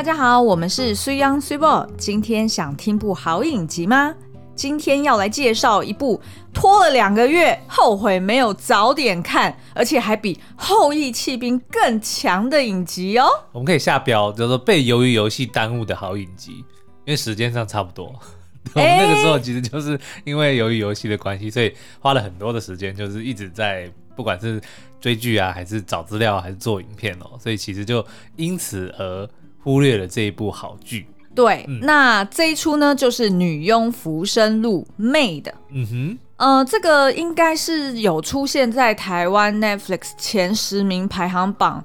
大家好，我们是水 Young 水某。今天想听部好影集吗？今天要来介绍一部拖了两个月，后悔没有早点看，而且还比《后羿弃兵》更强的影集哦。我们可以下标叫做被鱿鱼游戏耽误的好影集，因为时间上差不多。我们那个时候其实就是因为鱿鱼游戏的关系，所以花了很多的时间，就是一直在不管是追剧啊，还是找资料，还是做影片哦，所以其实就因此而。忽略了这一部好剧。对，嗯、那这一出呢，就是《女佣浮生录》Maid。嗯哼，呃，这个应该是有出现在台湾 Netflix 前十名排行榜。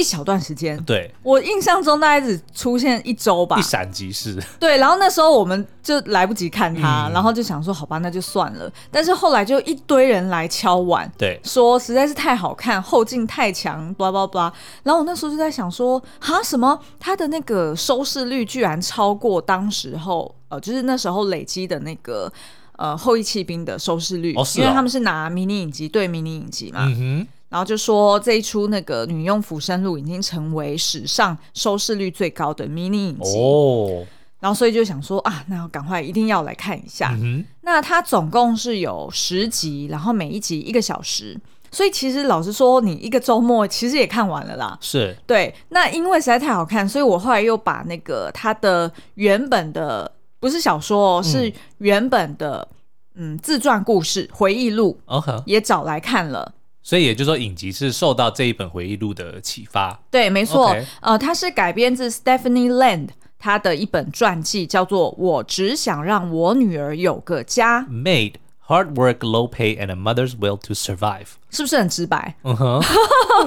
一小段时间，对，我印象中大概只出现一周吧，一闪即逝。对，然后那时候我们就来不及看它，嗯、然后就想说好吧，那就算了。但是后来就一堆人来敲碗，对，说实在是太好看，后劲太强，blah blah blah。然后我那时候就在想说，哈，什么？他的那个收视率居然超过当时候，呃，就是那时候累积的那个呃后翼弃兵的收视率，哦哦、因为他们是拿迷你影集对迷你影集嘛。嗯哼。然后就说这一出那个《女佣浮生录》已经成为史上收视率最高的迷你影集哦，然后所以就想说啊，那要赶快一定要来看一下。嗯、那它总共是有十集，然后每一集一个小时，所以其实老实说，你一个周末其实也看完了啦。是对。那因为实在太好看，所以我后来又把那个它的原本的不是小说哦，嗯、是原本的嗯自传故事回忆录也找来看了。所以也就是说，影集是受到这一本回忆录的启发。对，没错。呃，它是改编自 Stephanie Land 她的一本传记，叫做《我只想让我女儿有个家》。Made hard work, low pay, and a mother's will to survive。是不是很直白？嗯哼。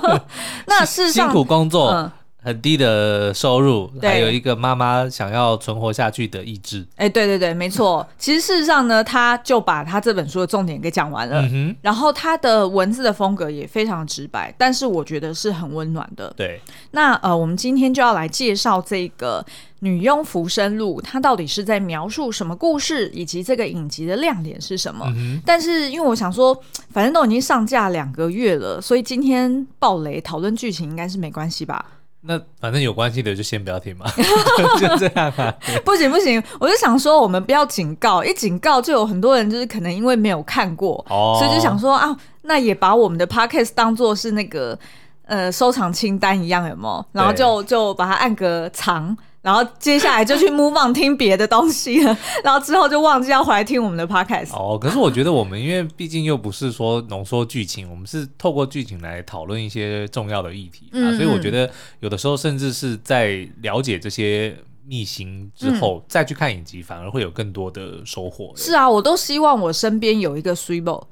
那事实上，辛苦工作。嗯很低的收入，还有一个妈妈想要存活下去的意志。哎，对对对，没错。其实事实上呢，他就把他这本书的重点给讲完了。嗯、然后他的文字的风格也非常直白，但是我觉得是很温暖的。对。那呃，我们今天就要来介绍这个《女佣浮生录》，它到底是在描述什么故事，以及这个影集的亮点是什么？嗯、但是因为我想说，反正都已经上架两个月了，所以今天爆雷讨论剧情应该是没关系吧？那反正有关系的就先不要听嘛，就这样吧。不行不行，我就想说，我们不要警告，一警告就有很多人就是可能因为没有看过，哦、所以就想说啊，那也把我们的 podcast 当做是那个呃收藏清单一样，有没有？然后就就把它按个藏。然后接下来就去 move on 听别的东西了，然后之后就忘记要回来听我们的 podcast。哦，可是我觉得我们因为毕竟又不是说浓缩剧情，我们是透过剧情来讨论一些重要的议题啊，嗯嗯，所以我觉得有的时候甚至是在了解这些秘辛之后，嗯、再去看影集，反而会有更多的收获。是啊，我都希望我身边有一个 Swebo。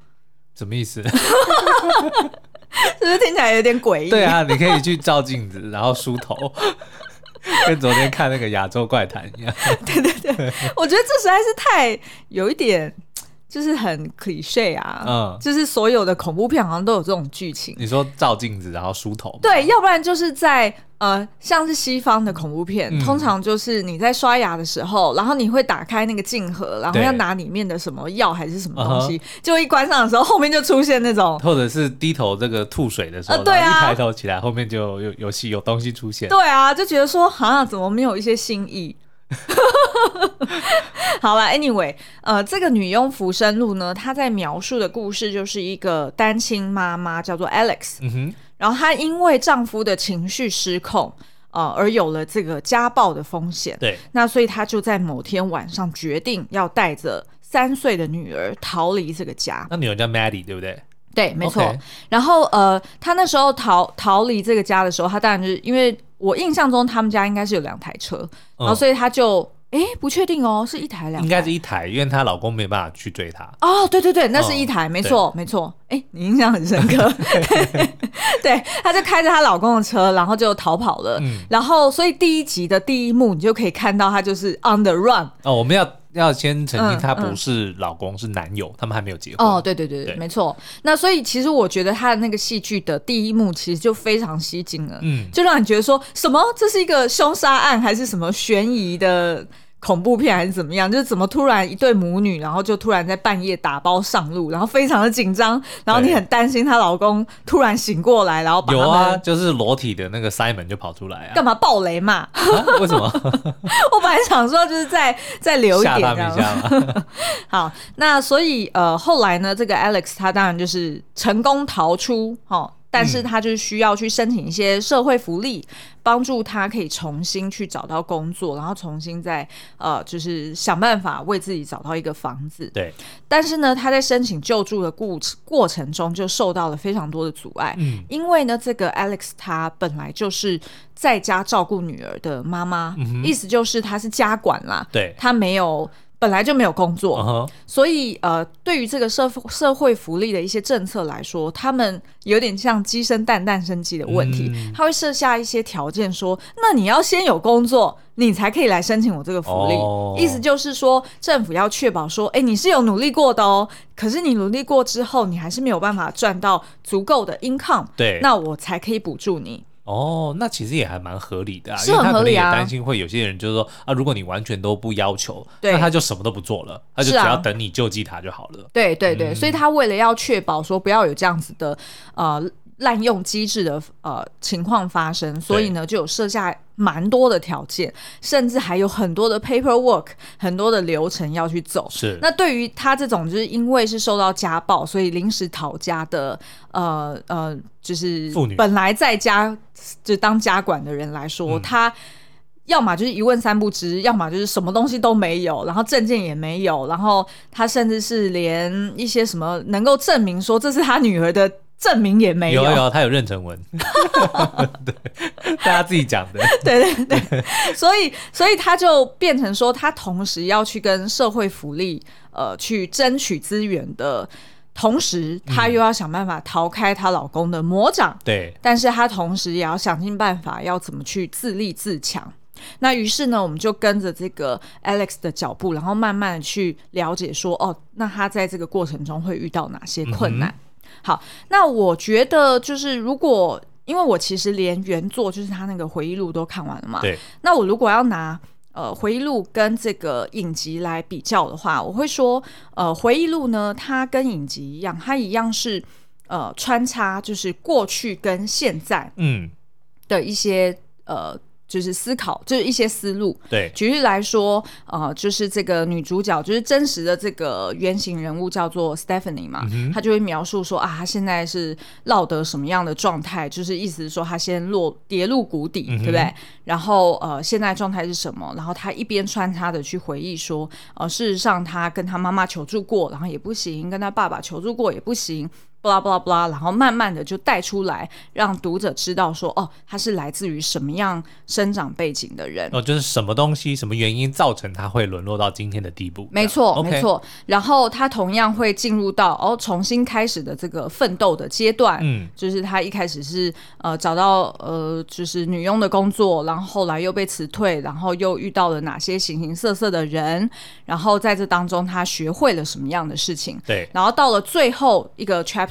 什么意思？是不是听起来有点诡异？对啊，你可以去照镜子，然后梳头。跟昨天看那个亚洲怪谈一样，对对对，我觉得这实在是太有一点。就是很 cliché 啊，嗯，就是所有的恐怖片好像都有这种剧情。你说照镜子然后梳头，对，要不然就是在呃，像是西方的恐怖片，嗯、通常就是你在刷牙的时候，然后你会打开那个镜盒，然后要拿里面的什么药还是什么东西，对就一关上的时候，后面就出现那种，或者是低头这个吐水的时候，呃、对啊，一抬头起来，后面就有有戏有东西出现。对啊，就觉得说好像怎么没有一些新意。好了，Anyway，呃，这个女佣浮生录呢，她在描述的故事就是一个单亲妈妈叫做 Alex，嗯哼，然后她因为丈夫的情绪失控，呃，而有了这个家暴的风险。对，那所以她就在某天晚上决定要带着三岁的女儿逃离这个家。那女儿叫 Maddie，对不对？对，没错。然后呃，她那时候逃逃离这个家的时候，她当然就是因为。我印象中他们家应该是有两台车，嗯、然后所以他就哎不确定哦，是一台两台？应该是一台，因为她老公没办法去追她。哦，对对对，那是一台，嗯、没错没错。哎，你印象很深刻。对，她就开着她老公的车，然后就逃跑了。嗯，然后所以第一集的第一幕，你就可以看到她就是 on the run。哦，我们要。要先澄清，他不是老公，是男友，他们还没有结婚。哦，对对对对，对没错。那所以其实我觉得他的那个戏剧的第一幕其实就非常吸睛了，嗯，就让你觉得说什么这是一个凶杀案还是什么悬疑的恐怖片还是怎么样？就是怎么突然一对母女，然后就突然在半夜打包上路，然后非常的紧张，然后你很担心她老公突然醒过来，然后把有啊，就是裸体的那个 Simon 就跑出来啊，干嘛暴雷嘛？啊、为什么？我本来想说就是在在留一点这样，吓他们一下嘛。好，那所以呃后来呢，这个 Alex 他当然就是成功逃出，哦。但是他就是需要去申请一些社会福利，帮助他可以重新去找到工作，然后重新再呃，就是想办法为自己找到一个房子。对。但是呢，他在申请救助的过过程中就受到了非常多的阻碍。嗯。因为呢，这个 Alex 他本来就是在家照顾女儿的妈妈，嗯、意思就是他是家管啦。对。他没有。本来就没有工作，uh huh. 所以呃，对于这个社社会福利的一些政策来说，他们有点像鸡生蛋，蛋生鸡的问题。嗯、他会设下一些条件，说，那你要先有工作，你才可以来申请我这个福利。Oh. 意思就是说，政府要确保说，哎，你是有努力过的哦，可是你努力过之后，你还是没有办法赚到足够的 income，对，那我才可以补助你。哦，那其实也还蛮合理的，啊，是很合理啊。因为他可能也担心会有些人就是说啊，如果你完全都不要求，那他就什么都不做了，他就只要等你救济他就好了。对对对，嗯、所以他为了要确保说不要有这样子的呃。滥用机制的呃情况发生，所以呢就有设下蛮多的条件，甚至还有很多的 paperwork，很多的流程要去走。是。那对于他这种就是因为是受到家暴，所以临时逃家的呃呃，就是妇女本来在家就当家管的人来说，嗯、他要么就是一问三不知，要么就是什么东西都没有，然后证件也没有，然后他甚至是连一些什么能够证明说这是他女儿的。证明也没有，有有，他有妊娠纹，对，大家自己讲的，对对对，所以所以他就变成说，他同时要去跟社会福利呃去争取资源的同时，他又要想办法逃开她老公的魔掌，对，但是她同时也要想尽办法要怎么去自立自强。那于是呢，我们就跟着这个 Alex 的脚步，然后慢慢的去了解说，哦，那他在这个过程中会遇到哪些困难？嗯好，那我觉得就是如果，因为我其实连原作就是他那个回忆录都看完了嘛，对。那我如果要拿呃回忆录跟这个影集来比较的话，我会说，呃，回忆录呢，它跟影集一样，它一样是呃穿插就是过去跟现在嗯的一些、嗯、呃。就是思考，就是一些思路。对，举例来说，呃，就是这个女主角，就是真实的这个原型人物叫做 Stephanie 嘛，嗯、她就会描述说啊，她现在是落得什么样的状态，就是意思是说她先落跌入谷底，嗯、对不对？然后呃，现在状态是什么？然后她一边穿插的去回忆说，呃，事实上她跟她妈妈求助过，然后也不行，跟她爸爸求助过也不行。巴拉巴拉巴拉，然后慢慢的就带出来，让读者知道说，哦，他是来自于什么样生长背景的人，哦，就是什么东西、什么原因造成他会沦落到今天的地步。没错，没错。然后他同样会进入到哦，重新开始的这个奋斗的阶段。嗯，就是他一开始是呃找到呃就是女佣的工作，然后后来又被辞退，然后又遇到了哪些形形色色的人，然后在这当中他学会了什么样的事情。对，然后到了最后一个 chapter。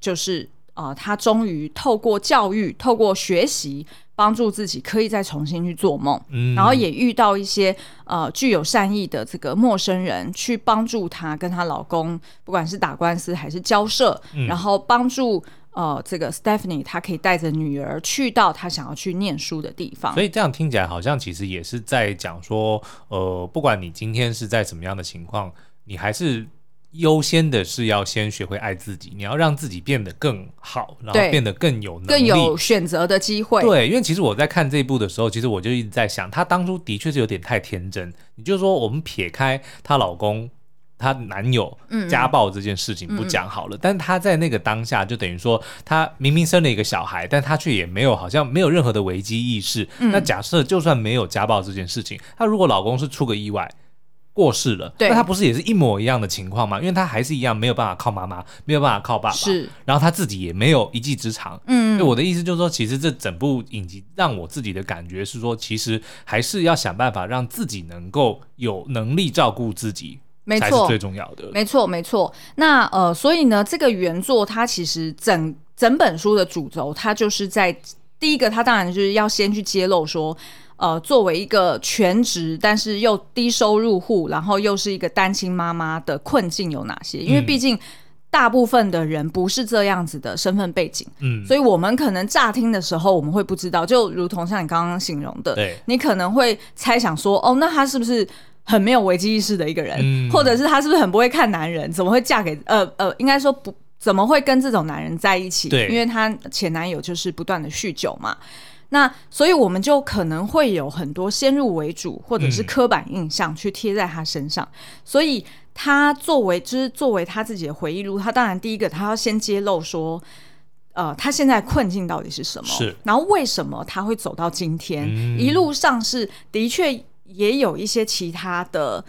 就是啊、呃，他终于透过教育、透过学习，帮助自己可以再重新去做梦。嗯，然后也遇到一些呃具有善意的这个陌生人，去帮助她跟她老公，不管是打官司还是交涉，嗯、然后帮助呃这个 Stephanie，她可以带着女儿去到她想要去念书的地方。所以这样听起来好像其实也是在讲说，呃，不管你今天是在什么样的情况，你还是。优先的是要先学会爱自己，你要让自己变得更好，然后变得更有能力，更有选择的机会。对，因为其实我在看这一部的时候，其实我就一直在想，她当初的确是有点太天真。你就说，我们撇开她老公、她男友家暴这件事情不讲好了，嗯、但她在那个当下，就等于说，她明明生了一个小孩，但她却也没有好像没有任何的危机意识。嗯、那假设就算没有家暴这件事情，她如果老公是出个意外。过世了，对，那他不是也是一模一样的情况吗？因为他还是一样没有办法靠妈妈，没有办法靠爸爸，是，然后他自己也没有一技之长，嗯，我的意思就是说，其实这整部影集让我自己的感觉是说，其实还是要想办法让自己能够有能力照顾自己，没错，才是最重要的，没错，没错。那呃，所以呢，这个原作它其实整整本书的主轴，它就是在。第一个它当然就是要先去揭露说，呃，作为一个全职但是又低收入户，然后又是一个单亲妈妈的困境有哪些？因为毕竟大部分的人不是这样子的身份背景，嗯，所以我们可能乍听的时候我们会不知道，就如同像你刚刚形容的，对，你可能会猜想说，哦，那他是不是？很没有危机意识的一个人，嗯、或者是他是不是很不会看男人？怎么会嫁给呃呃，应该说不怎么会跟这种男人在一起？对，因为他前男友就是不断的酗酒嘛。那所以我们就可能会有很多先入为主或者是刻板印象去贴在他身上。嗯、所以他作为就是作为他自己的回忆录，他当然第一个他要先揭露说，呃，他现在困境到底是什么？是，然后为什么他会走到今天？嗯、一路上是的确。也有一些其他的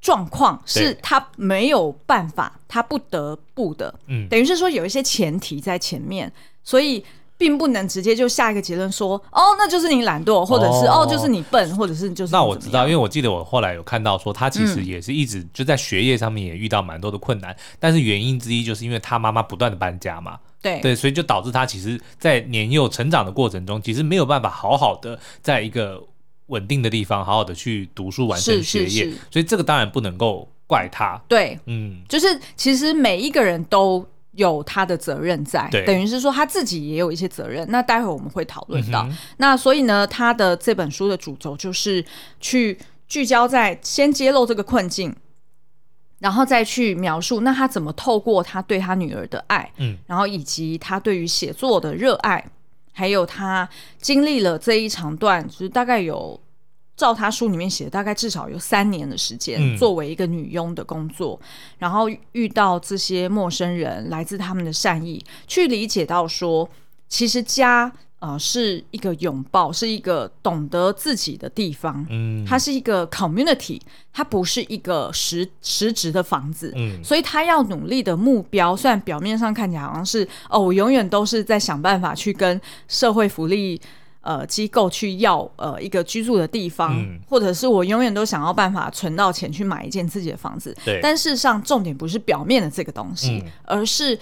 状况，是他没有办法，他不得不的，嗯，等于是说有一些前提在前面，所以并不能直接就下一个结论说，哦，那就是你懒惰，或者是哦，哦，就是你笨，或者是就是那我知道，因为我记得我后来有看到说，他其实也是一直就在学业上面也遇到蛮多的困难，嗯、但是原因之一就是因为他妈妈不断的搬家嘛，对。对，所以就导致他其实，在年幼成长的过程中，其实没有办法好好的在一个。稳定的地方，好好的去读书，完成学业，是是是，所以这个当然不能够怪他。对，嗯，就是其实每一个人都有他的责任在，等于是说他自己也有一些责任。那待会我们会讨论到。嗯、那所以呢，他的这本书的主轴就是去聚焦在先揭露这个困境，然后再去描述那他怎么透过他对他女儿的爱，嗯，然后以及他对于写作的热爱。还有他经历了这一长段，就是大概有照他书里面写的，大概至少有三年的时间，嗯、作为一个女佣的工作，然后遇到这些陌生人，来自他们的善意，去理解到说，其实家。呃，是一个拥抱，是一个懂得自己的地方。嗯，它是一个 community，它不是一个实实质的房子。嗯，所以他要努力的目标，虽然表面上看起来好像是哦，我永远都是在想办法去跟社会福利呃机构去要呃一个居住的地方，嗯、或者是我永远都想要办法存到钱去买一间自己的房子。对，但事实上重点不是表面的这个东西，嗯、而是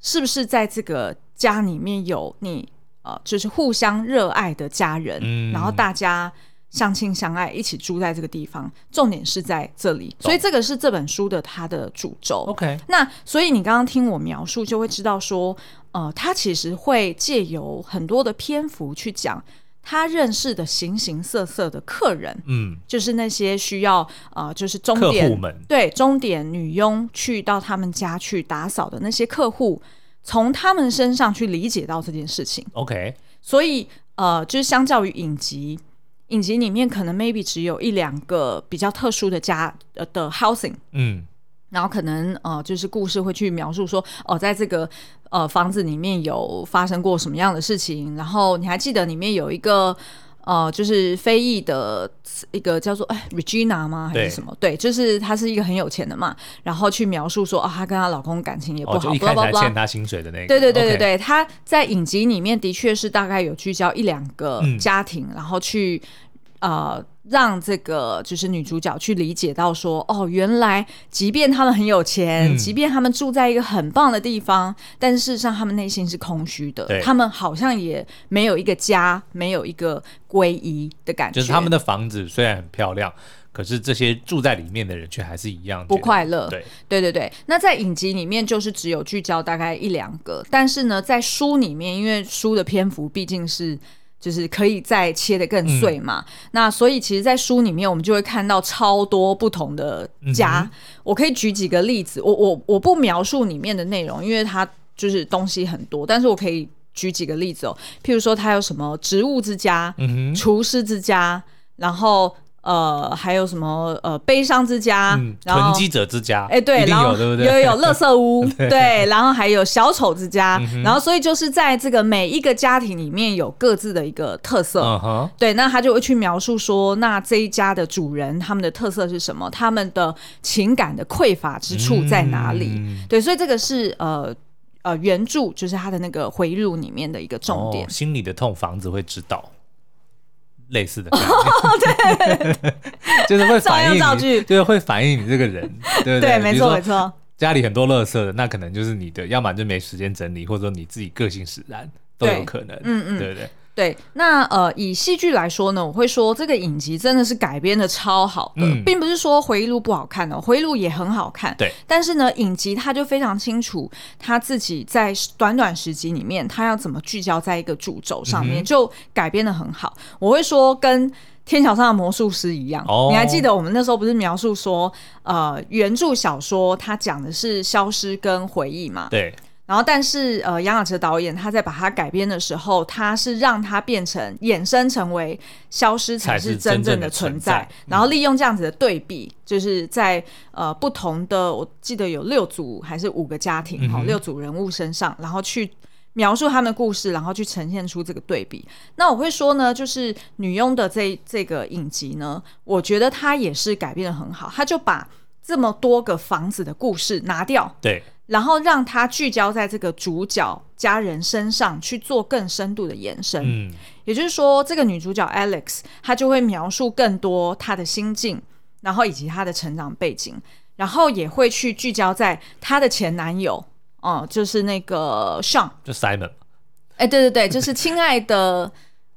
是不是在这个家里面有你。呃，就是互相热爱的家人，嗯、然后大家相亲相爱，一起住在这个地方。重点是在这里，所以这个是这本书的它的主轴。OK，那所以你刚刚听我描述，就会知道说，呃，他其实会借由很多的篇幅去讲他认识的形形色色的客人，嗯，就是那些需要呃，就是钟点对钟点女佣去到他们家去打扫的那些客户。从他们身上去理解到这件事情，OK，所以呃，就是相较于影集，影集里面可能 maybe 只有一两个比较特殊的家的，的 housing，嗯，然后可能呃，就是故事会去描述说，哦、呃，在这个呃房子里面有发生过什么样的事情，然后你还记得里面有一个。呃，就是非裔的一个叫做哎 Regina 吗？还是什么？对，就是她是一个很有钱的嘛，然后去描述说啊，她跟她老公感情也不好，哦、一开始还欠她薪水的那个。对对对对对，她在影集里面的确是大概有聚焦一两个家庭，嗯、然后去呃。让这个就是女主角去理解到说，哦，原来即便他们很有钱，嗯、即便他们住在一个很棒的地方，但事实上他们内心是空虚的。对他们好像也没有一个家，没有一个归依的感觉。就是他们的房子虽然很漂亮，可是这些住在里面的人却还是一样不快乐。对，对对对。那在影集里面就是只有聚焦大概一两个，但是呢，在书里面，因为书的篇幅毕竟是。就是可以再切得更碎嘛，嗯、那所以其实，在书里面我们就会看到超多不同的家。嗯、我可以举几个例子，我我我不描述里面的内容，因为它就是东西很多，但是我可以举几个例子哦，譬如说它有什么植物之家、嗯、厨师之家，然后。呃，还有什么呃，悲伤之家，嗯、囤积者之家，哎，对，然后对不对？有有乐色屋，对，然后还有小丑之家，嗯、然后所以就是在这个每一个家庭里面有各自的一个特色，嗯、对，那他就会去描述说，那这一家的主人他们的特色是什么？他们的情感的匮乏之处在哪里？嗯、对，所以这个是呃呃原著就是他的那个回忆录里面的一个重点，哦、心里的痛，房子会知道。类似的，对，就是会反映你，就是会反映你这个人，对不对？没错没错。家里很多垃圾的，那可能就是你的，要么就没时间整理，或者说你自己个性使然，都有可能。嗯嗯，对不对？对，那呃，以戏剧来说呢，我会说这个影集真的是改编的超好的，嗯、并不是说回忆录不好看哦，回忆录也很好看。对，但是呢，影集他就非常清楚他自己在短短时集里面，他要怎么聚焦在一个主轴上面，嗯、就改编的很好。我会说跟《天桥上的魔术师》一样，哦、你还记得我们那时候不是描述说，呃，原著小说它讲的是消失跟回忆嘛？对。然后，但是呃，杨雅喆导演他在把它改编的时候，他是让它变成衍生成为消失才是真正的存在，存在然后利用这样子的对比，就是在呃不同的，我记得有六组还是五个家庭哈，嗯、六组人物身上，然后去描述他们的故事，然后去呈现出这个对比。那我会说呢，就是女佣的这这个影集呢，我觉得它也是改编的很好，他就把这么多个房子的故事拿掉，对。然后让他聚焦在这个主角家人身上去做更深度的延伸，嗯，也就是说，这个女主角 Alex 她就会描述更多她的心境，然后以及她的成长背景，然后也会去聚焦在她的前男友，哦，就是那个 Sean，就 Simon，哎，对对对，就是亲爱的。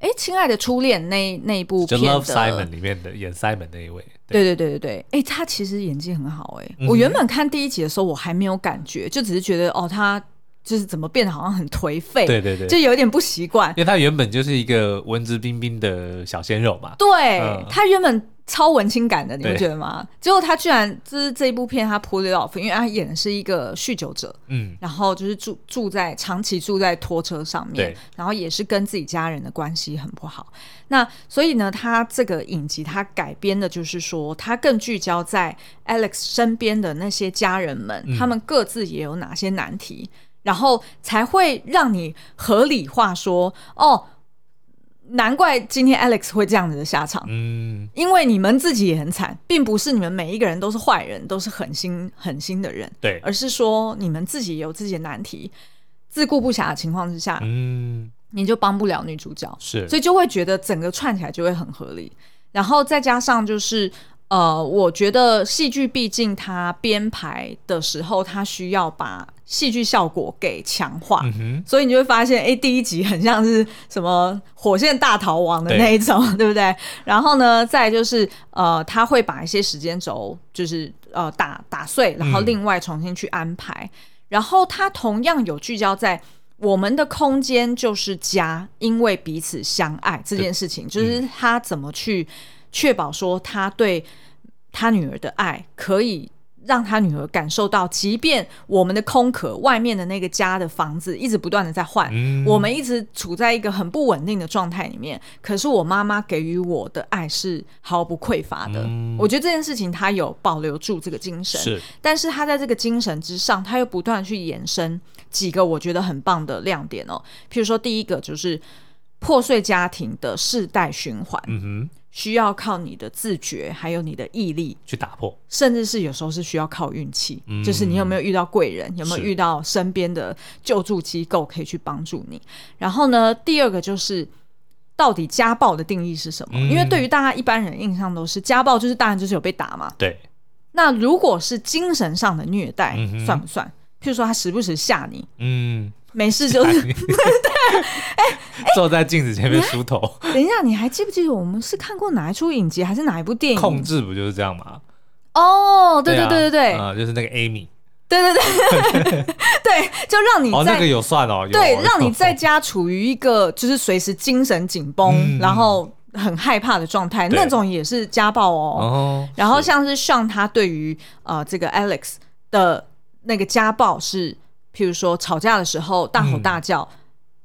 哎，亲爱的初恋那那一部片的《Love Simon》里面的演 Simon 那一位，对对对对对，哎，他其实演技很好哎。嗯、我原本看第一集的时候，我还没有感觉，就只是觉得哦，他就是怎么变得好像很颓废，对对对，就有点不习惯。因为他原本就是一个文质彬彬的小鲜肉嘛，对、嗯、他原本。超文青感的，你不觉得吗？对结果他居然就是这一部片，他 pull it off，因为他演的是一个酗酒者，嗯，然后就是住住在长期住在拖车上面，对然后也是跟自己家人的关系很不好。那所以呢，他这个影集他改编的就是说，他更聚焦在 Alex 身边的那些家人们，嗯、他们各自也有哪些难题，然后才会让你合理化说，哦。难怪今天 Alex 会这样子的下场，嗯，因为你们自己也很惨，并不是你们每一个人都是坏人，都是狠心狠心的人，对，而是说你们自己有自己的难题，自顾不暇的情况之下，嗯，你就帮不了女主角，是，所以就会觉得整个串起来就会很合理，然后再加上就是。呃，我觉得戏剧毕竟它编排的时候，它需要把戏剧效果给强化，所以你就会发现，哎，第一集很像是什么火线大逃亡的那一种，对，对不对？然后呢，再就是呃，他会把一些时间轴就是呃打打碎，然后另外重新去安排。嗯、然后他同样有聚焦在我们的空间就是家，因为彼此相爱这件事情，就是他怎么去。确保说他对他女儿的爱可以让他女儿感受到，即便我们的空壳外面的那个家的房子一直不断的在换，嗯、我们一直处在一个很不稳定的状态里面，可是我妈妈给予我的爱是毫不匮乏的。嗯、我觉得这件事情他有保留住这个精神，是，但是他在这个精神之上，他又不断去延伸几个我觉得很棒的亮点哦。譬如说，第一个就是破碎家庭的世代循环。嗯哼。需要靠你的自觉，还有你的毅力去打破，甚至是有时候是需要靠运气。嗯、就是你有没有遇到贵人，有没有遇到身边的救助机构可以去帮助你？然后呢，第二个就是到底家暴的定义是什么？嗯、因为对于大家一般人印象都是家暴就是当然就是有被打嘛。对。那如果是精神上的虐待，嗯、算不算？譬如说他时不时吓你，嗯。没事，就是 对，哎，坐在镜子前面梳头。等一下，你还记不记得我们是看过哪一出影集，还是哪一部电影？控制不就是这样吗？哦，对对对对对，啊，就是那个 Amy。对对对 对，就让你哦，那个有算哦，对，让你在家处于一个就是随时精神紧绷，然后很害怕的状态，那种也是家暴哦。然后像是像他对于呃这个 Alex 的那个家暴是。譬如说吵架的时候大吼大叫，嗯、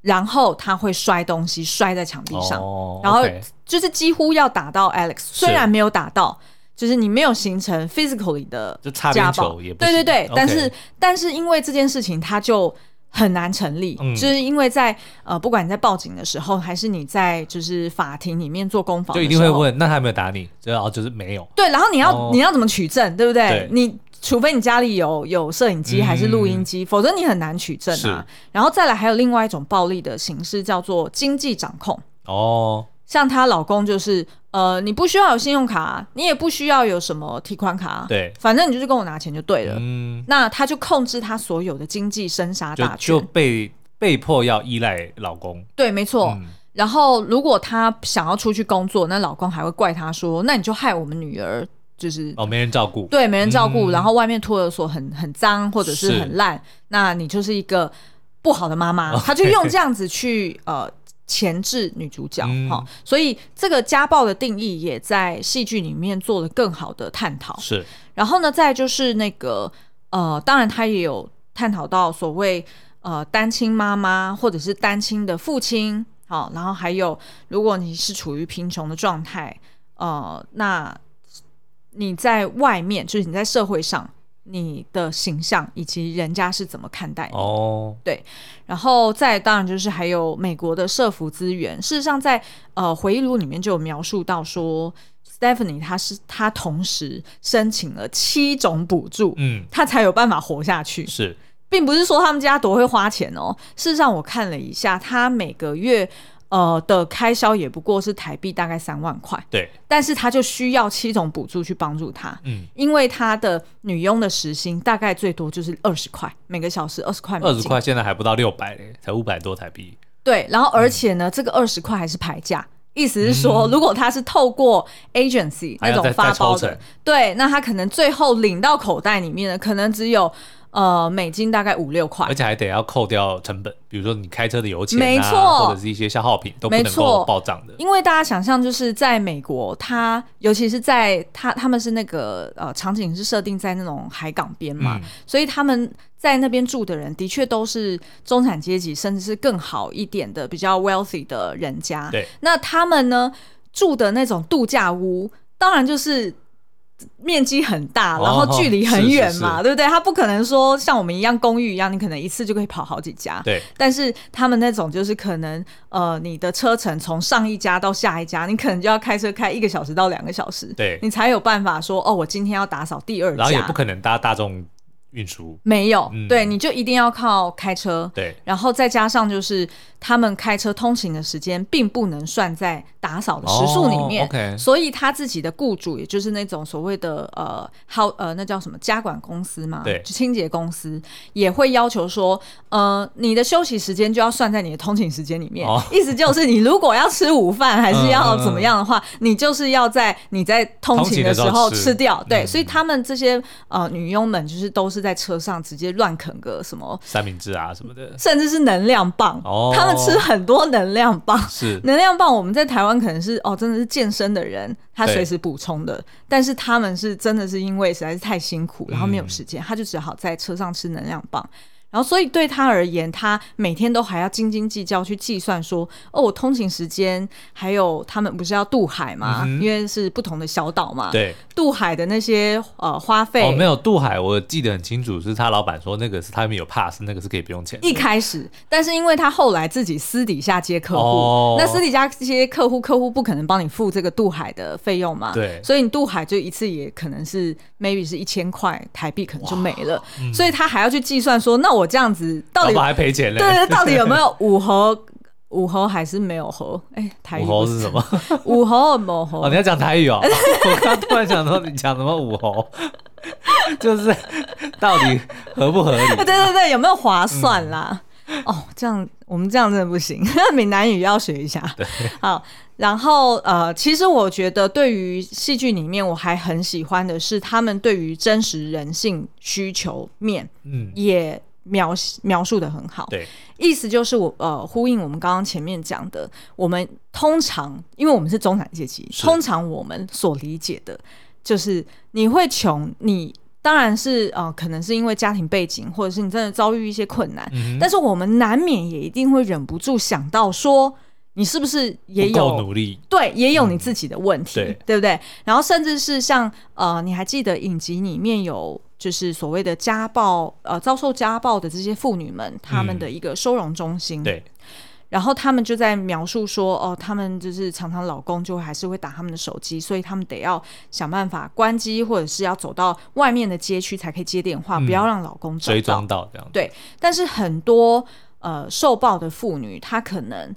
然后他会摔东西摔在墙壁上，哦、然后就是几乎要打到 Alex，是。虽然没有打到，就是你没有形成 physically 的家暴，对对对但是但是因为这件事情他就很难成立，嗯、就是因为在呃不管你在报警的时候，还是你在就是法庭里面做攻防，就一定会问，那他有没有打你？然后就是没有，对，然后你要、哦、你要怎么取证，对不对？对。你。除非你家里有有摄影机还是录音机，嗯、否则你很难取证啊。然后再来还有另外一种暴力的形式，叫做经济掌控。哦，像她老公就是，呃，你不需要有信用卡，你也不需要有什么提款卡，对，反正你就是跟我拿钱就对了。嗯，那她就控制她所有的经济生杀大权，就，就被被迫要依赖老公。对，没错。嗯然后如果她想要出去工作，那老公还会怪她说：“那你就害我们女儿。”就是哦，没人照顾，对，没人照顾，嗯、然后外面托儿所很很脏或者是很烂，那你就是一个不好的妈妈。他就用这样子去呃钳制女主角哈、嗯哦，所以这个家暴的定义也在戏剧里面做了更好的探讨。是，然后呢，再就是那个呃，当然他也有探讨到所谓呃单亲妈妈或者是单亲的父亲，好、哦，然后还有如果你是处于贫穷的状态，呃，那。你在外面，就是你在社会上，你的形象以及人家是怎么看待你？哦，对，然后再当然就是还有美国的社福资源。事实上在，在呃回忆录里面就有描述到说，Stephanie 她是她同时申请了七种补助，嗯，她才有办法活下去。是，并不是说他们家多会花钱哦。事实上，我看了一下，她每个月。呃的开销也不过是台币大概三万块，对，但是他就需要七种补助去帮助他，嗯，因为他的女佣的时薪大概最多就是二十块，每个小时二十块，二十块现在还不到六百嘞，才五百多台币，对，然后而且呢，嗯、这个二十块还是牌价，意思是说，嗯、如果他是透过 agency 那种发包的，对，那他可能最后领到口袋里面的可能只有。呃，美金大概五六块，而且还得要扣掉成本，比如说你开车的油钱、啊，没错，或者是一些消耗品都不能够报账的。因为大家想象就是在美国，它尤其是在它他们是那个呃场景是设定在那种海港边嘛，嗯、所以他们在那边住的人的确都是中产阶级，甚至是更好一点的比较 wealthy 的人家。对，那他们呢住的那种度假屋，当然就是。面积很大，然后距离很远嘛，哦、是是是对不对？他不可能说像我们一样公寓一样，你可能一次就可以跑好几家。对，但是他们那种就是可能，呃，你的车程从上一家到下一家，你可能就要开车开一个小时到两个小时，对，你才有办法说，哦，我今天要打扫第二家，然后也不可能搭大众。运输。没有，嗯、对，你就一定要靠开车，对，然后再加上就是他们开车通勤的时间并不能算在打扫的时数里面，哦 okay、所以他自己的雇主，也就是那种所谓的呃，好呃，那叫什么家管公司嘛，对，就清洁公司也会要求说，呃，你的休息时间就要算在你的通勤时间里面，哦、意思就是你如果要吃午饭还是要怎么样的话，嗯。嗯、你就是要在你在通勤的时候吃。掉，吃对，嗯、所以他们这些呃女佣们就是都是。在车上直接乱啃个什么三明治啊什么的，甚至是能量棒。哦，他们吃很多能量棒。是能量棒，我们在台湾可能是哦，真的是健身的人他随时补充的。但是他们是真的是因为实在是太辛苦，然后没有时间，嗯、他就只好在车上吃能量棒。然后，所以对他而言，他每天都还要斤斤计较去计算说，哦，我通勤时间，还有他们不是要渡海嘛？嗯、因为是不同的小岛嘛。对，渡海的那些呃花费。哦，没有渡海，我记得很清楚，是他老板说那个是他们有 pass，那个是可以不用钱。一开始，但是因为他后来自己私底下接客户，哦、那私底下接客户，客户不可能帮你付这个渡海的费用嘛。对，所以你渡海就一次也可能是 maybe 是一千块台币，可能就没了。嗯、所以他还要去计算说，那我。我这样子到底还赔钱嘞？对对，到底有没有 五猴？五猴还是没有猴？哎、欸，台语五猴是什么？五猴某猴？哦，你要讲台语哦。我刚突然想说，你讲什么五猴？就是到底合不合理？对对对，有没有划算啦？嗯、哦，这样我们这样真的不行，闽南语要学一下。对，好。然后呃，其实我觉得对于戏剧里面，我还很喜欢的是他们对于真实人性需求面，嗯，也。描描述的很好，对，意思就是我呃呼应我们刚刚前面讲的，我们通常因为我们是中产阶级，通常我们所理解的就是你会穷，你当然是呃可能是因为家庭背景，或者是你真的遭遇一些困难，嗯、但是我们难免也一定会忍不住想到说，你是不是也有努力？对，也有你自己的问题，嗯、对，对不对？然后甚至是像呃，你还记得影集里面有。就是所谓的家暴，呃，遭受家暴的这些妇女们，他们的一个收容中心。嗯、对。然后他们就在描述说，哦，他们就是常常老公就还是会打他们的手机，所以他们得要想办法关机，或者是要走到外面的街区才可以接电话，嗯、不要让老公追踪到这样。对。但是很多呃受暴的妇女，她可能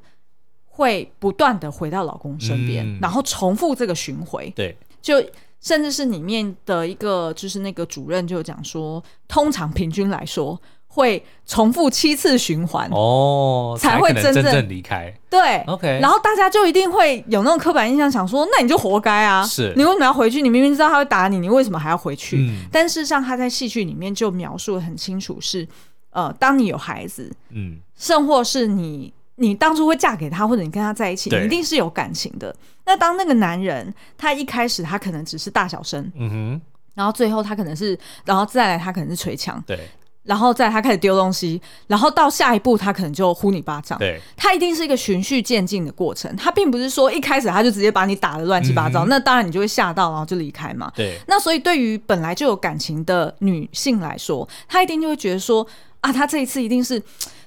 会不断的回到老公身边，嗯、然后重复这个循环。对。就。甚至是里面的一个，就是那个主任就讲说，通常平均来说，会重复七次循环哦，才会真正离开。对，OK。然后大家就一定会有那种刻板印象，想说那你就活该啊！是你为什么要回去？你明明知道他会打你，你为什么还要回去？嗯，但事实上他在戏剧里面就描述的很清楚是，是呃，当你有孩子，嗯，甚或是你你当初会嫁给他，或者你跟他在一起，你一定是有感情的。那当那个男人他一开始他可能只是大小声，嗯哼，然后最后他可能是，然后再来他可能是捶墙，对。然后再他开始丢东西，然后到下一步他可能就呼你巴掌。对，他一定是一个循序渐进的过程，他并不是说一开始他就直接把你打的乱七八糟，嗯、那当然你就会吓到，然后就离开嘛。对，那所以对于本来就有感情的女性来说，她一定就会觉得说啊，他这一次一定是，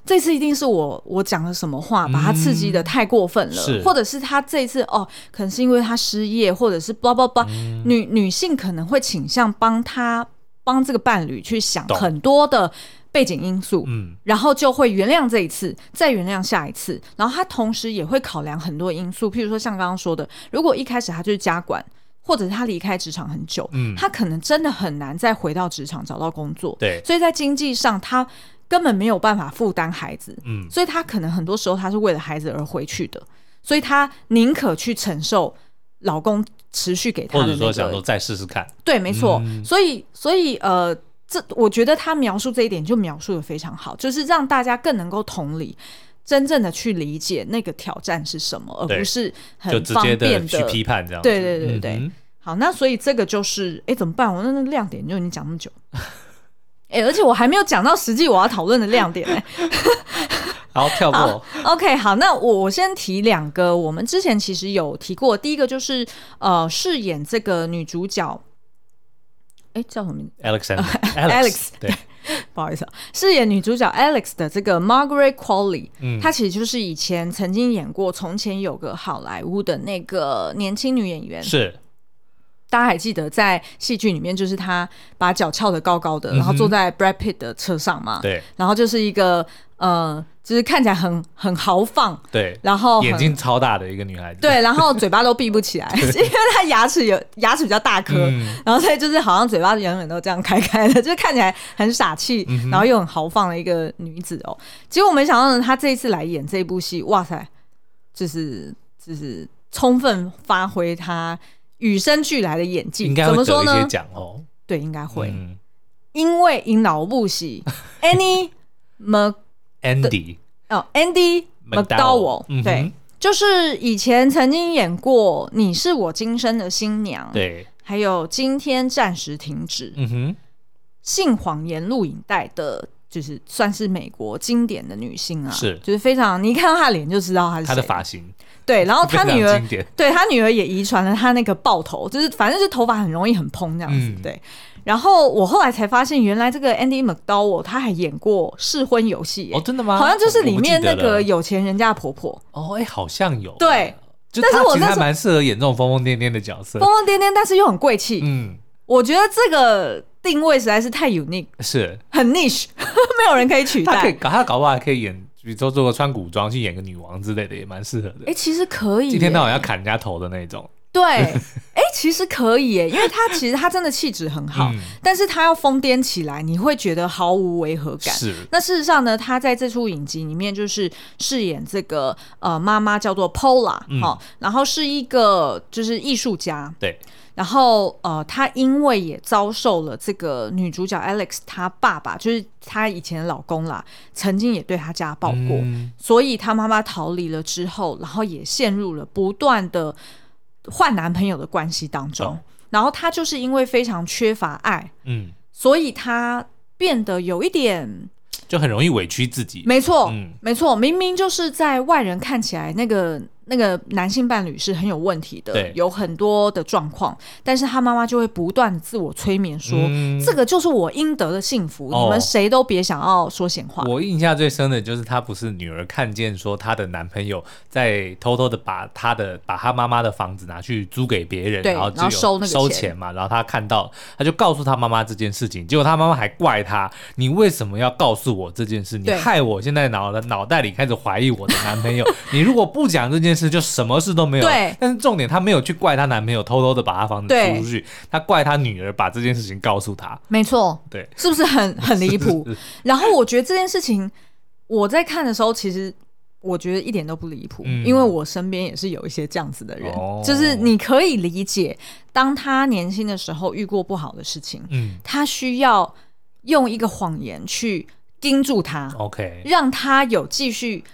这次一定是我我讲了什么话把他刺激的太过分了，嗯、或者是他这一次哦，可能是因为他失业，或者是 blah blah blah，女女性可能会倾向帮他帮这个伴侣去想很多的。背景因素，嗯，然后就会原谅这一次，再原谅下一次，然后他同时也会考量很多因素，譬如说像刚刚说的，如果一开始他就是家管，或者是他离开职场很久，嗯，他可能真的很难再回到职场找到工作，对，所以在经济上他根本没有办法负担孩子，嗯，所以他可能很多时候他是为了孩子而回去的，所以他宁可去承受老公持续给他的，那个，或者说想说再试试看，对，没错，嗯，所以所以呃。这我觉得他描述这一点就描述的非常好，就是让大家更能够同理，真正的去理解那个挑战是什么，而不是很方便的，的去批判这样。对对对对好，那所以这个就是，哎，怎么办？我那那个亮点就已经讲那么久，哎，而且我还没有讲到实际我要讨论的亮点哎。好，跳过。OK，好，那我我先提两个，我们之前其实有提过，第一个就是呃，饰演这个女主角。哎，叫什么名字？Alex，Alex，对，不好意思啊，饰演女主角 Alex 的这个 Margaret Qualley，嗯，她其实就是以前曾经演过《从前有个好莱坞》的那个年轻女演员，是。大家还记得在戏剧里面，就是她把脚翘得高高的，然后坐在 Brad Pitt 的车上嘛，对，然后就是一个呃。就是看起来很很豪放，对，然后眼睛超大的一个女孩子，对，然后嘴巴都闭不起来，因为她牙齿有牙齿比较大颗，嗯，然后所以就是好像嘴巴永远都这样开开的，就是看起来很傻气，嗯，然后又很豪放的一个女子哦。结果我没想到呢，她这一次来演这部戏，哇塞，就是就是充分发挥她与生俱来的演技，应该会得一些奖哦，怎么说呢？对，应该会，嗯，因为因老不喜 Annie Mc Andy 哦，Andy McDowell，嗯、对，就是以前曾经演过《你是我今生的新娘》，对，还有今天暂时停止，嗯哼，性谎言录影带的，就是算是美国经典的女星啊，是，就是非常，你一看到她的脸就知道她是她的发型，对，然后他女儿，对他女儿也遗传了他那个爆头，就是反正是头发很容易很蓬这样子，嗯、对。然后我后来才发现，原来这个 Andy McDowell 他还演过试婚游戏哦，真的吗？好像就是里面那个有钱人家的婆婆哦，哎，好像有对，但是我其实还蛮适合演这种疯疯癫癫的角色，疯疯癫癫，但是又很贵气。嗯，我觉得这个定位实在是太 unique，是很 niche，没有人可以取代。他可以搞，他搞不好还可以演，比如说做个穿古装去演个女王之类的，也蛮适合的。哎，其实可以，一天到晚要砍人家头的那种。对，哎、欸，其实可以耶，因为他其实他真的气质很好，嗯、但是他要疯癫起来，你会觉得毫无违和感。是，那事实上呢，他在这出影集里面就是饰演这个呃妈妈叫做嗯、哦，然后是一个就是艺术家，对，然后呃，他因为也遭受了这个女主角 Alex 她爸爸就是她以前的老公啦，曾经也对她家暴过，嗯、所以她妈妈逃离了之后，然后也陷入了不断的。换男朋友的关系当中，哦、然后他就是因为非常缺乏爱，嗯，所以他变得有一点，就很容易委屈自己。没错，嗯，没错，明明就是在外人看起来那个。那个男性伴侣是很有问题的，对有很多的状况，但是他妈妈就会不断自我催眠说，说、嗯、这个就是我应得的幸福，哦、你们谁都别想要说闲话。我印象最深的就是，她不是女儿看见说她的男朋友在偷偷的把她的把她妈妈的房子拿去租给别人，然后然后收那个收钱嘛，然后她看到，她就告诉她妈妈这件事情，结果她妈妈还怪她，你为什么要告诉我这件事？你害我现在脑的脑袋里开始怀疑我的男朋友。你如果不讲这件事就什么事都没有。对，但是重点她没有去怪她男朋友偷偷的把她房子租出去，她怪她女儿把这件事情告诉她。没错，对，是不是很很离谱？然后我觉得这件事情我在看的时候，其实。我觉得一点都不离谱，嗯、因为我身边也是有一些这样子的人，哦、就是你可以理解，当他年轻的时候遇过不好的事情，嗯，他需要用一个谎言去盯住他，OK，让他有继续。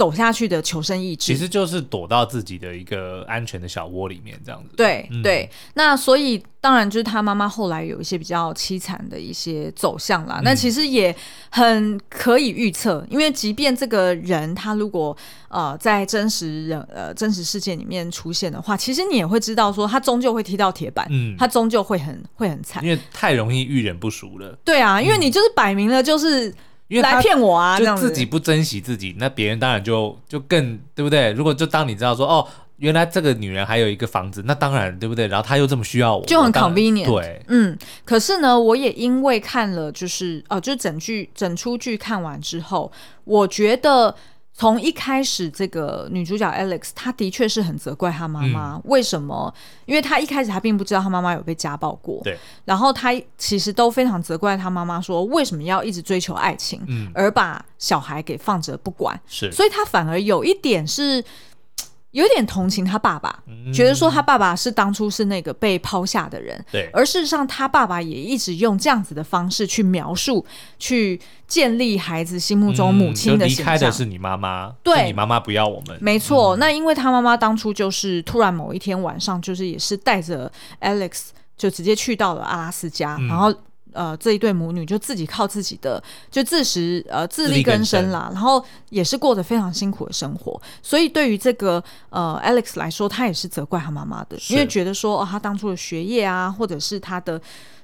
走下去的求生意志，其实就是躲到自己的一个安全的小窝里面，这样子。对、嗯、对，那所以当然就是他妈妈后来有一些比较凄惨的一些走向啦。那、嗯、其实也很可以预测，因为即便这个人他如果呃在真实人呃真实世界里面出现的话，其实你也会知道说他终究会踢到铁板，嗯，他终究会很会很惨，因为太容易遇人不熟了。对啊，因为你就是摆明了就是。因为来骗我啊！就自己不珍惜自己，那别人当然就就更对不对？如果就当你知道说哦，原来这个女人还有一个房子，那当然对不对？然后她又这么需要我，就很 convenient。对，嗯。可是呢，我也因为看了，就是哦，就整剧整出剧看完之后，我觉得。从一开始，这个女主角 Alex，她的确是很责怪她妈妈，嗯、为什么？因为她一开始她并不知道她妈妈有被家暴过，对。然后她其实都非常责怪她妈妈，说为什么要一直追求爱情，嗯、而把小孩给放着不管，是。所以她反而有一点是。有点同情他爸爸，嗯、觉得说他爸爸是当初是那个被抛下的人，对。而事实上，他爸爸也一直用这样子的方式去描述，去建立孩子心目中母亲的形象。离开的是你妈妈，对，你妈妈不要我们。没错，嗯、那因为他妈妈当初就是突然某一天晚上，就是也是带着 Alex 就直接去到了阿拉斯加，嗯、然后。呃，这一对母女就自己靠自己的，就自食呃自力更生啦，然后也是过着非常辛苦的生活。所以对于这个呃 Alex 来说，他也是责怪他妈妈的，因为觉得说哦，他当初的学业啊，或者是他的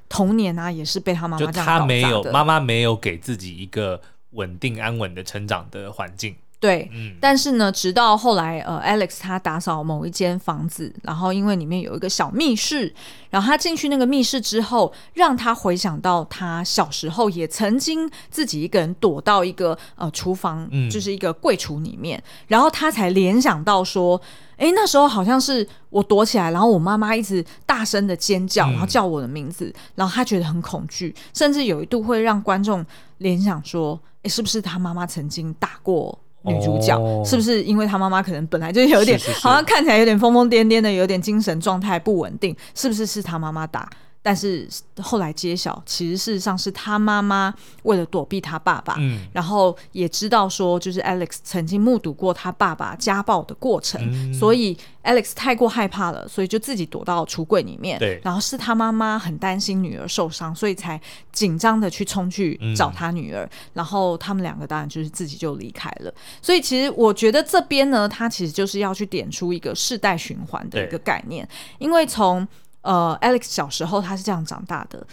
童年啊，也是被他妈妈这样的。他没有妈妈没有给自己一个稳定安稳的成长的环境。对，嗯、但是呢，直到后来，呃，Alex 他打扫某一间房子，然后因为里面有一个小密室，然后他进去那个密室之后，让他回想到他小时候也曾经自己一个人躲到一个呃厨房，就是一个柜橱里面，嗯、然后他才联想到说，哎，那时候好像是我躲起来，然后我妈妈一直大声的尖叫，然后叫我的名字，嗯、然后他觉得很恐惧，甚至有一度会让观众联想说，哎，是不是他妈妈曾经打过？女主角是不是因为她妈妈可能本来就有点，好像看起来有点疯疯癫癫的，有点精神状态不稳定，是不是是她妈妈打？但是后来揭晓，其实事实上是他妈妈为了躲避他爸爸，嗯，然后也知道说，就是 Alex 曾经目睹过他爸爸家暴的过程，嗯、所以 Alex 太过害怕了，所以就自己躲到橱柜里面。对，然后是他妈妈很担心女儿受伤，所以才紧张的去冲去找他女儿，嗯、然后他们两个当然就是自己就离开了。所以其实我觉得这边呢，他其实就是要去点出一个世代循环的一个概念，因为从呃，Alex 小时候他是这样长大的，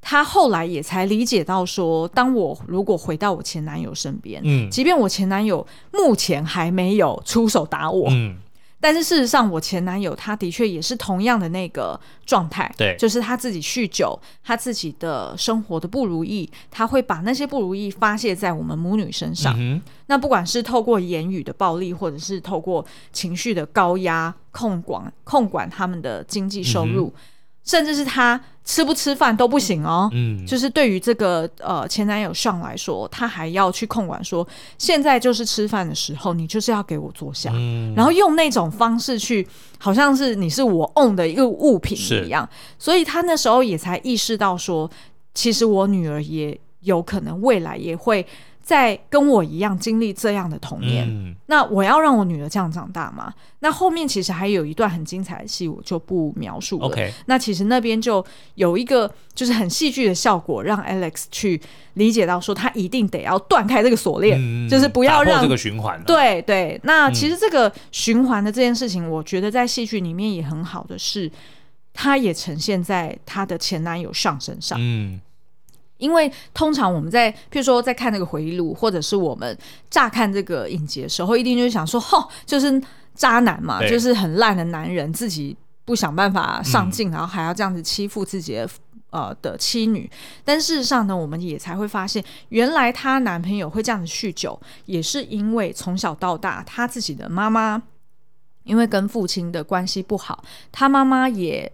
他后来也才理解到说，当我如果回到我前男友身边，嗯，即便我前男友目前还没有出手打我，嗯。但是事实上，我前男友他的确也是同样的那个状态，对，就是他自己酗酒，他自己的生活的不如意，他会把那些不如意发泄在我们母女身上。嗯、那不管是透过言语的暴力，或者是透过情绪的高压控管控管他们的经济收入。嗯甚至是他吃不吃饭都不行哦，嗯，就是对于这个呃前男友上来说，他还要去控管说，现在就是吃饭的时候，你就是要给我坐下，嗯，然后用那种方式去，好像是你是我 own 的一个物品一样，所以他那时候也才意识到说，其实我女儿也有可能未来也会。在跟我一样经历这样的童年，嗯、那我要让我女儿这样长大吗？那后面其实还有一段很精彩的戏，我就不描述了。那其实那边就有一个就是很戏剧的效果，让 Alex 去理解到说，他一定得要断开这个锁链，嗯、就是不要让这个循环。对对，那其实这个循环的这件事情，我觉得在戏剧里面也很好的是，它也呈现在他的前男友上身上。嗯。因为通常我们在，譬如说在看那个回忆录，或者是我们乍看这个影集的时候，一定就是想说，吼，就是渣男嘛，就是很烂的男人，自己不想办法上进，嗯、然后还要这样子欺负自己的呃的妻女。但事实上呢，我们也才会发现，原来她男朋友会这样子酗酒，也是因为从小到大，她自己的妈妈因为跟父亲的关系不好，他妈妈也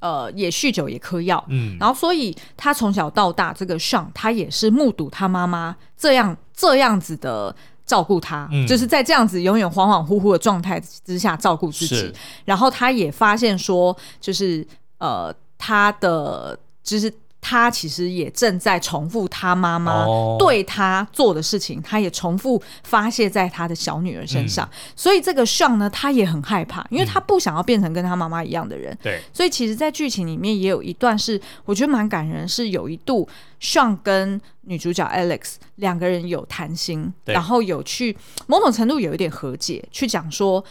呃也酗酒也嗑药，嗯，然后所以他从小到大，这个 Sean 他也是目睹他妈妈这样这样子的照顾他，嗯，就是在这样子永远恍恍惚惚的状态之下照顾自己，然后他也发现说，就是呃他的就是。他其实也正在重复他妈妈对他做的事情，他也重复发泄在他的小女儿身上。所以这个 Sean 呢，他也很害怕，因为他不想要变成跟他妈妈一样的人。对，所以其实，在剧情里面也有一段是我觉得蛮感人，是有一度 Sean 跟女主角 Alex 两个人有谈心，然后有去某种程度有一点和解，去讲说。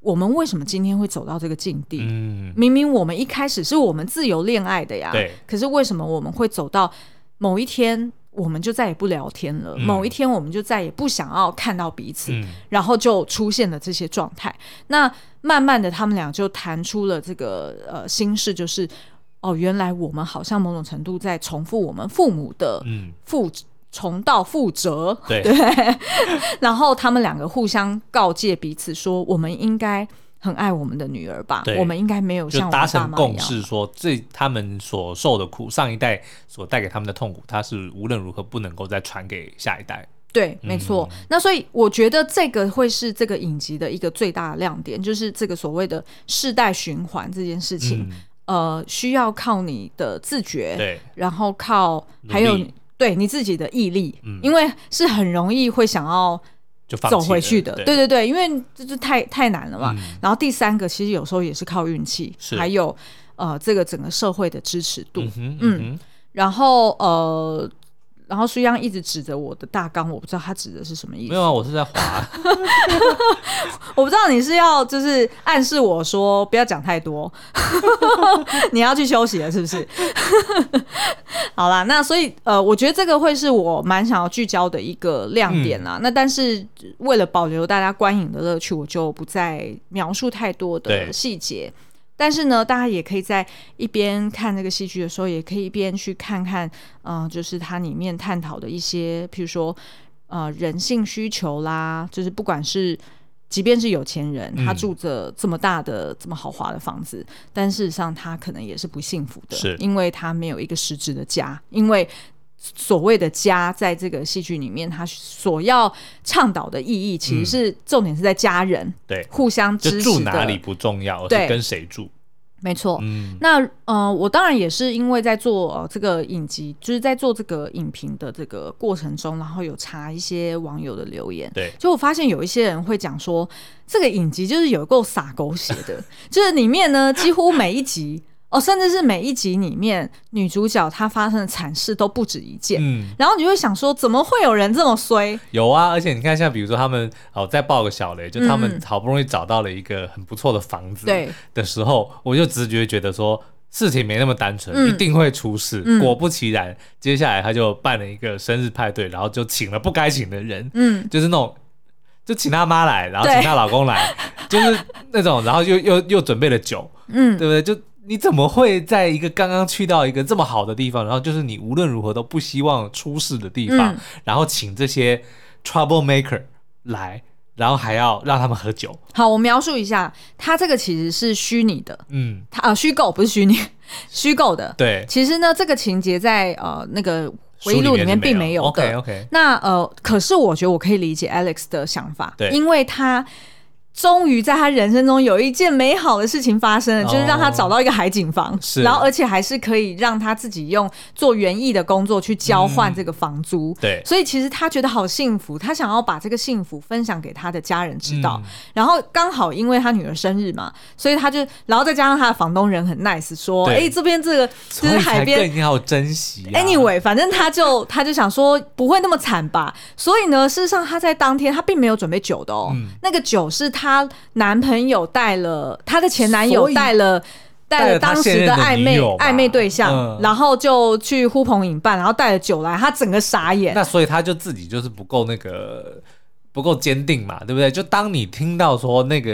我们为什么今天会走到这个境地？嗯，明明我们一开始是我们自由恋爱的呀，对。可是为什么我们会走到某一天，我们就再也不聊天了？嗯、某一天，我们就再也不想要看到彼此，嗯、然后就出现了这些状态。那慢慢的，他们俩就谈出了这个呃心事，就是哦，原来我们好像某种程度在重复我们父母的父。嗯重蹈覆辙，对，对，然后他们两个互相告诫彼此说：“我们应该很爱我们的女儿吧？我们应该没有像达成共识，说这他们所受的苦，上一代所带给他们的痛苦，他是无论如何不能够再传给下一代。”对，没错。嗯、那所以我觉得这个会是这个影集的一个最大的亮点，就是这个所谓的世代循环这件事情，嗯、呃，需要靠你的自觉，对，然后靠还有。对你自己的毅力，嗯，因为是很容易会想要就走回去的，对，对对对，因为这就太太难了嘛。嗯、然后第三个其实有时候也是靠运气，还有呃这个整个社会的支持度，嗯，嗯，嗯，然后呃。然后苏央一直指着我的大纲，我不知道他指的是什么意思。没有啊，我是在滑。我不知道你是要就是暗示我说不要讲太多，你要去休息了是不是？好啦，那所以呃，我觉得这个会是我蛮想要聚焦的一个亮点啦。嗯、那但是为了保留大家观影的乐趣，我就不再描述太多的细节。但是呢，大家也可以在一边看这个戏剧的时候，也可以一边去看看，嗯、呃，就是它里面探讨的一些，譬如说，呃，人性需求啦，就是不管是，即便是有钱人，他住着这么大的、嗯、这么豪华的房子，但事实上他可能也是不幸福的，因为他没有一个实质的家，因为。所谓的家，在这个戏剧里面，他所要倡导的意义，其实是重点是在家人，嗯、对，互相支持的。住哪里不重要，对，跟谁住，没错。嗯，那呃，我当然也是因为在做、呃、这个影集，就是在做这个影评的这个过程中，然后有查一些网友的留言，对，就我发现有一些人会讲说，这个影集就是有够洒狗血的，就是里面呢，几乎每一集。哦，甚至是每一集里面女主角她发生的惨事都不止一件，嗯，然后你会想说，怎么会有人这么衰？有啊，而且你看，像比如说他们哦，再爆个小雷，就他们好不容易找到了一个很不错的房子，对。的时候，我就直觉觉得说事情没那么单纯，嗯、一定会出事。嗯、果不其然，接下来他就办了一个生日派对，然后就请了不该请的人，嗯，就是那种就请他妈来，然后请她老公来，就是那种，然后又又又准备了酒，嗯，对不对？就你怎么会在一个刚刚去到一个这么好的地方，然后就是你无论如何都不希望出事的地方，嗯、然后请这些 trouble maker 来，然后还要让他们喝酒？好，我描述一下，他这个其实是虚拟的，嗯，他啊虚构不是虚拟，虚构的。对，其实呢，这个情节在呃那个回忆录里面并没有的。OK OK。那呃，可是我觉得我可以理解 Alex 的想法，对，因为他。终于在他人生中有一件美好的事情发生了，就是让他找到一个海景房，然后而且还是可以让他自己用做园艺的工作去交换这个房租。对，所以其实他觉得好幸福，他想要把这个幸福分享给他的家人知道。然后刚好因为他女儿生日嘛，所以他就，然后再加上他的房东人很 nice，说，哎，这边这个就是海边，你好珍惜。Anyway，反正他就 他就想说不会那么惨吧。所以呢，事实上他在当天他并没有准备酒的哦，那个酒是他。她男朋友带了她的前男友带了带了当时的暧昧暧昧对象，嗯、然后就去呼朋引伴，然后带了酒来，她整个傻眼。那所以她就自己就是不够那个不够坚定嘛，对不对？就当你听到说那个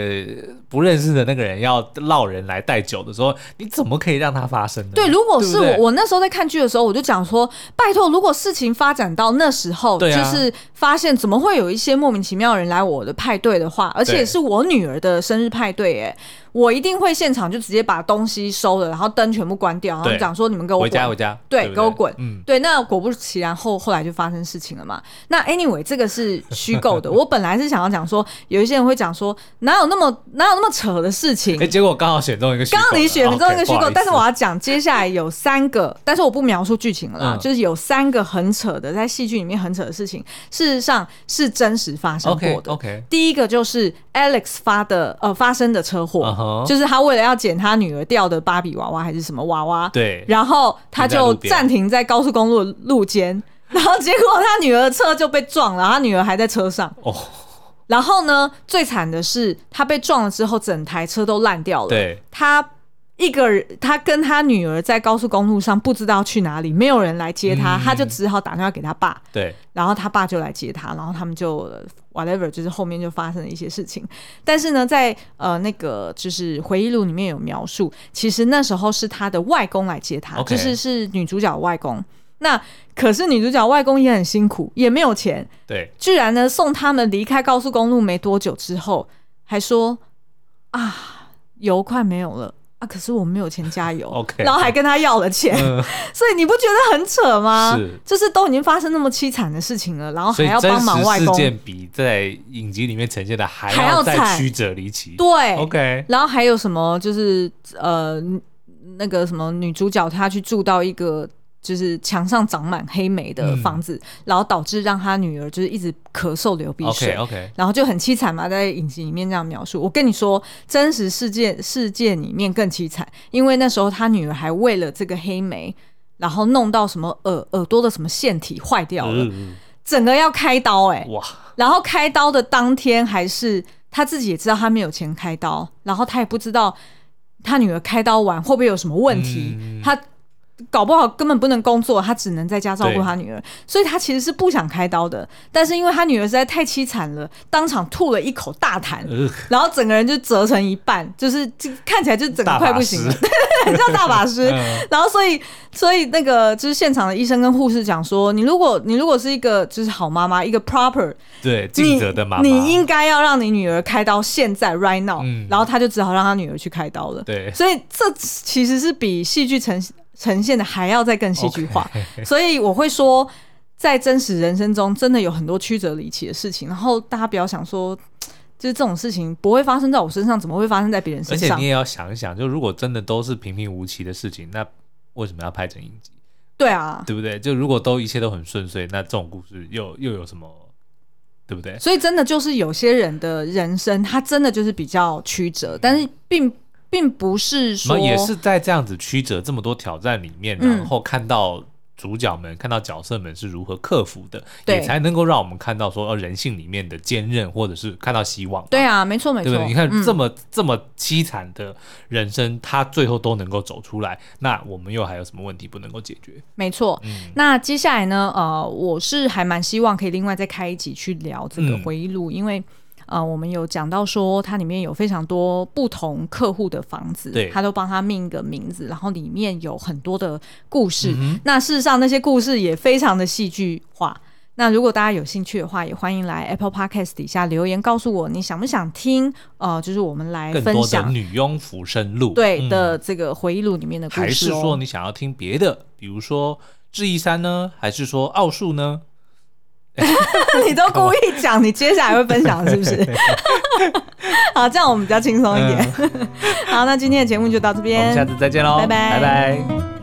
不认识的那个人要闹人来带酒的时候，你怎么可以让它发生呢？对，如果是我，对对我那时候在看剧的时候，我就讲说，拜托，如果事情发展到那时候，啊、就是发现怎么会有一些莫名其妙的人来我的派对的话，而且是我女儿的生日派对，哎。我一定会现场就直接把东西收了，然后灯全部关掉，然后讲说你们给我回家回家，对，对对给我滚。嗯，对。那果不其然，后后来就发生事情了嘛。那 anyway，这个是虚构的。我本来是想要讲说，有一些人会讲说，哪有那么哪有那么扯的事情？哎，结果刚好选中一个虚构，刚刚你选中一个虚构，okay, 但是我要讲接下来有三个，但是我不描述剧情了啦，嗯、就是有三个很扯的，在戏剧里面很扯的事情，事实上是真实发生过的。OK，, okay 第一个就是 Alex 发的呃发生的车祸，uh huh、就是他为了要捡他女儿掉的芭比娃娃还是什么娃娃？对。然后他就暂停在高速公路的路肩，然后结果他女儿的车就被撞了，他女儿还在车上。哦。然后呢，最惨的是他被撞了之后，整台车都烂掉了。对。他一个人，他跟他女儿在高速公路上不知道去哪里，没有人来接他，嗯、他就只好打电话给他爸。对。然后他爸就来接他，然后他们就。whatever，就是后面就发生了一些事情，但是呢，在呃那个就是回忆录里面有描述，其实那时候是他的外公来接他.就是是女主角外公。那可是女主角外公也很辛苦，也没有钱，对，居然呢送他们离开高速公路没多久之后，还说啊油快没有了。啊！可是我没有钱加油，OK，然后还跟他要了钱，嗯、所以你不觉得很扯吗？是，就是都已经发生那么凄惨的事情了，然后还要帮忙外公，事件比在影集里面呈现的还要再曲折离奇。对，OK，然后还有什么？就是呃，那个什么女主角她去住到一个。就是墙上长满黑莓的房子，嗯、然后导致让他女儿就是一直咳嗽流鼻水 okay, okay. 然后就很凄惨嘛，在影集里面这样描述。我跟你说，真实世界世界里面更凄惨，因为那时候他女儿还为了这个黑莓，然后弄到什么耳耳朵的什么腺体坏掉了，嗯、整个要开刀哎、欸，哇！然后开刀的当天还是他自己也知道他没有钱开刀，然后他也不知道他女儿开刀完会不会有什么问题，嗯、他。搞不好根本不能工作，他只能在家照顾他女儿，所以他其实是不想开刀的。但是因为他女儿实在太凄惨了，当场吐了一口大痰，呃、然后整个人就折成一半，就是就看起来就整个快不行了，叫大法师。嗯、然后所以所以那个就是现场的医生跟护士讲说，你如果你如果是一个就是好妈妈，一个 proper 对尽责的妈妈，你应该要让你女儿开刀，现在 right now。嗯、然后他就只好让他女儿去开刀了。对，所以这其实是比戏剧呈呈现的还要再更戏剧化，Okay. 所以我会说，在真实人生中真的有很多曲折离奇的事情。然后大家不要想说，就是这种事情不会发生在我身上，怎么会发生在别人身上？而且你也要想一想，就如果真的都是平平无奇的事情，那为什么要拍成影集？对啊，对不对？就如果都一切都很顺遂，那这种故事又又有什么？对不对？所以真的就是有些人的人生，他真的就是比较曲折，但是并。并不是说，也是在这样子曲折这么多挑战里面，然后看到主角们、嗯、看到角色们是如何克服的，也才能够让我们看到说，人性里面的坚韧，或者是看到希望。对啊，没错没错。对，你看这么、嗯、这么凄惨的人生，他最后都能够走出来，那我们又还有什么问题不能够解决？没错。嗯、那接下来呢？呃，我是还蛮希望可以另外再开一集去聊这个回忆录，嗯、因为。呃，我们有讲到说，它里面有非常多不同客户的房子，对，他都帮他命一个名字，然后里面有很多的故事。嗯、那事实上，那些故事也非常的戏剧化。那如果大家有兴趣的话，也欢迎来 Apple Podcast 底下留言告诉我，你想不想听？呃，就是我们来分享《女佣浮生录》对的这个回忆录里面的故事、哦，还是说你想要听别的？比如说智异山呢，还是说奥数呢？你都故意讲，你接下来会分享是不是？好，这样我们比较轻松一点。好，那今天的节目就到这边，我们下次再见喽，拜拜，拜拜。